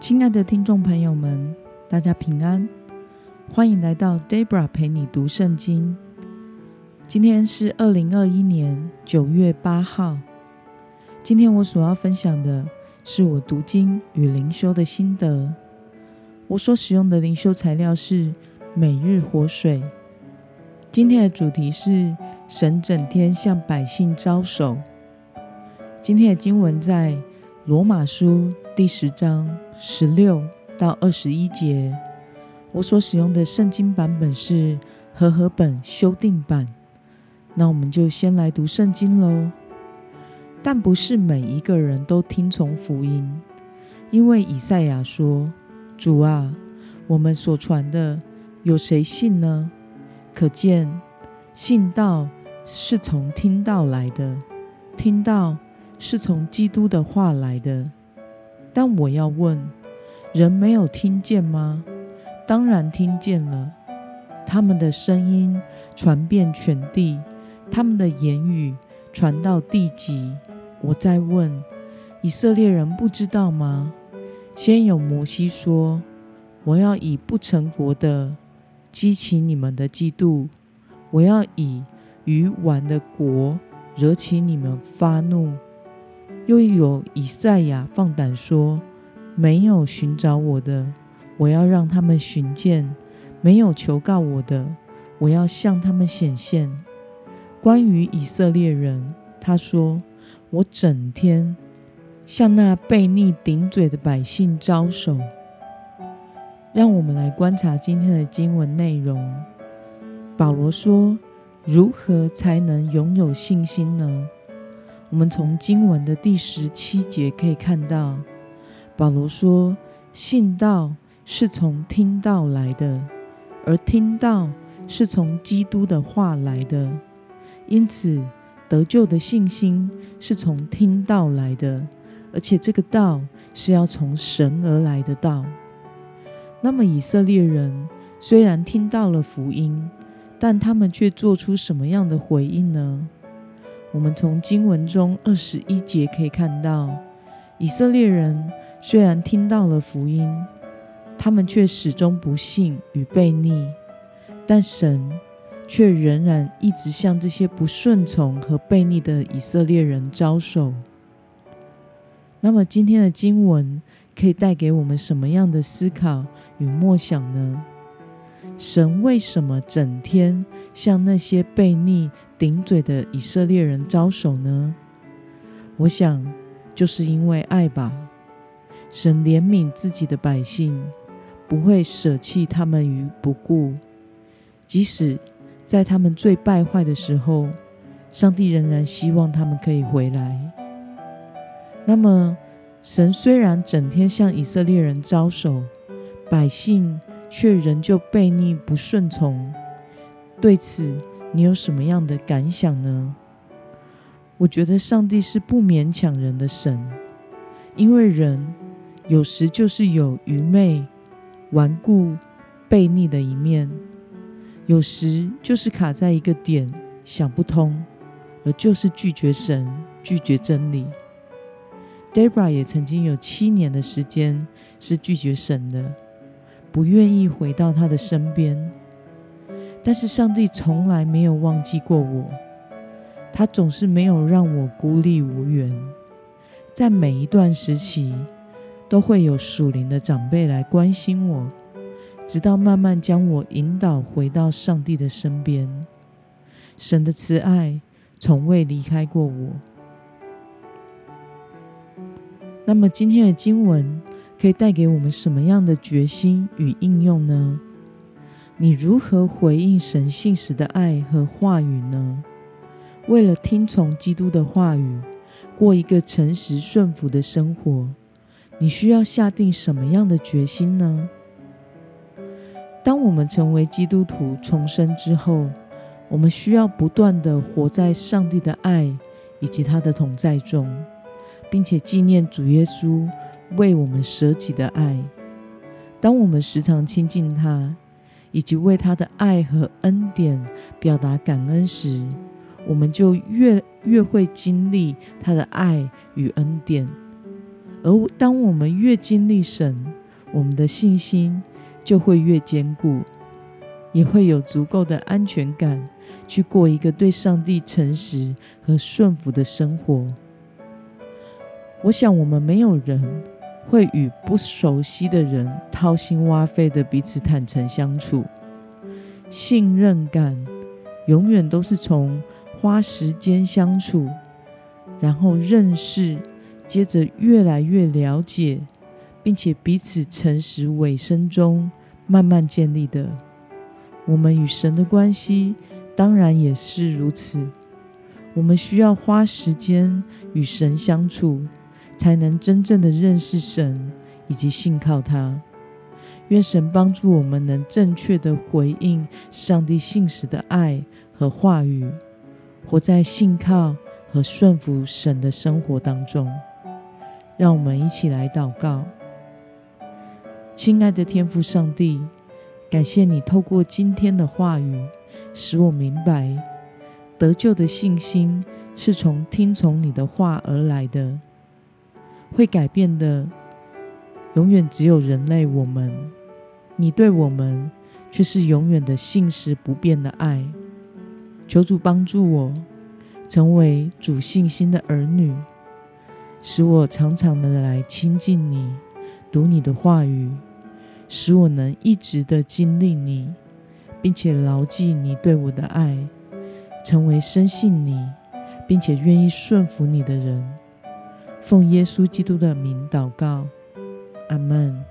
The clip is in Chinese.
亲爱的听众朋友们，大家平安，欢迎来到 Debra 陪你读圣经。今天是二零二一年九月八号。今天我所要分享的是我读经与灵修的心得。我所使用的灵修材料是每日活水。今天的主题是神整天向百姓招手。今天的经文在罗马书第十章。十六到二十一节，我所使用的圣经版本是和合本修订版。那我们就先来读圣经喽。但不是每一个人都听从福音，因为以赛亚说：“主啊，我们所传的有谁信呢？”可见信道是从听道来的，听到是从基督的话来的。但我要问：人没有听见吗？当然听见了。他们的声音传遍全地，他们的言语传到地极。我再问：以色列人不知道吗？先有摩西说：“我要以不成国的激起你们的嫉妒，我要以愚顽的国惹起你们发怒。”又有以赛亚放胆说：“没有寻找我的，我要让他们寻见；没有求告我的，我要向他们显现。”关于以色列人，他说：“我整天向那悖逆顶嘴的百姓招手。”让我们来观察今天的经文内容。保罗说：“如何才能拥有信心呢？”我们从经文的第十七节可以看到，保罗说：“信道是从听道来的，而听道是从基督的话来的。因此，得救的信心是从听道来的，而且这个道是要从神而来的道。那么，以色列人虽然听到了福音，但他们却做出什么样的回应呢？”我们从经文中二十一节可以看到，以色列人虽然听到了福音，他们却始终不信与悖逆，但神却仍然一直向这些不顺从和悖逆的以色列人招手。那么，今天的经文可以带给我们什么样的思考与默想呢？神为什么整天向那些悖逆顶嘴的以色列人招手呢？我想，就是因为爱吧。神怜悯自己的百姓，不会舍弃他们于不顾。即使在他们最败坏的时候，上帝仍然希望他们可以回来。那么，神虽然整天向以色列人招手，百姓，却仍旧悖逆不顺从，对此你有什么样的感想呢？我觉得上帝是不勉强人的神，因为人有时就是有愚昧、顽固、悖逆的一面，有时就是卡在一个点想不通，而就是拒绝神、拒绝真理。Debra 也曾经有七年的时间是拒绝神的。不愿意回到他的身边，但是上帝从来没有忘记过我，他总是没有让我孤立无援，在每一段时期都会有属灵的长辈来关心我，直到慢慢将我引导回到上帝的身边。神的慈爱从未离开过我。那么今天的经文。可以带给我们什么样的决心与应用呢？你如何回应神信实的爱和话语呢？为了听从基督的话语，过一个诚实顺服的生活，你需要下定什么样的决心呢？当我们成为基督徒重生之后，我们需要不断地活在上帝的爱以及他的同在中，并且纪念主耶稣。为我们舍己的爱，当我们时常亲近他，以及为他的爱和恩典表达感恩时，我们就越越会经历他的爱与恩典。而当我们越经历神，我们的信心就会越坚固，也会有足够的安全感，去过一个对上帝诚实和顺服的生活。我想，我们没有人会与不熟悉的人掏心挖肺的彼此坦诚相处。信任感永远都是从花时间相处，然后认识，接着越来越了解，并且彼此诚实委身中慢慢建立的。我们与神的关系当然也是如此。我们需要花时间与神相处，才能真正的认识神以及信靠他。愿神帮助我们能正确的回应上帝信实的爱和话语，活在信靠和顺服神的生活当中。让我们一起来祷告。亲爱的天父上帝，感谢你透过今天的话语，使我明白得救的信心是从听从你的话而来的，会改变的永远只有人类我们。你对我们却是永远的信实不变的爱，求主帮助我成为主信心的儿女，使我常常的来亲近你，读你的话语，使我能一直的经历你，并且牢记你对我的爱，成为深信你，并且愿意顺服你的人。奉耶稣基督的名祷告，阿门。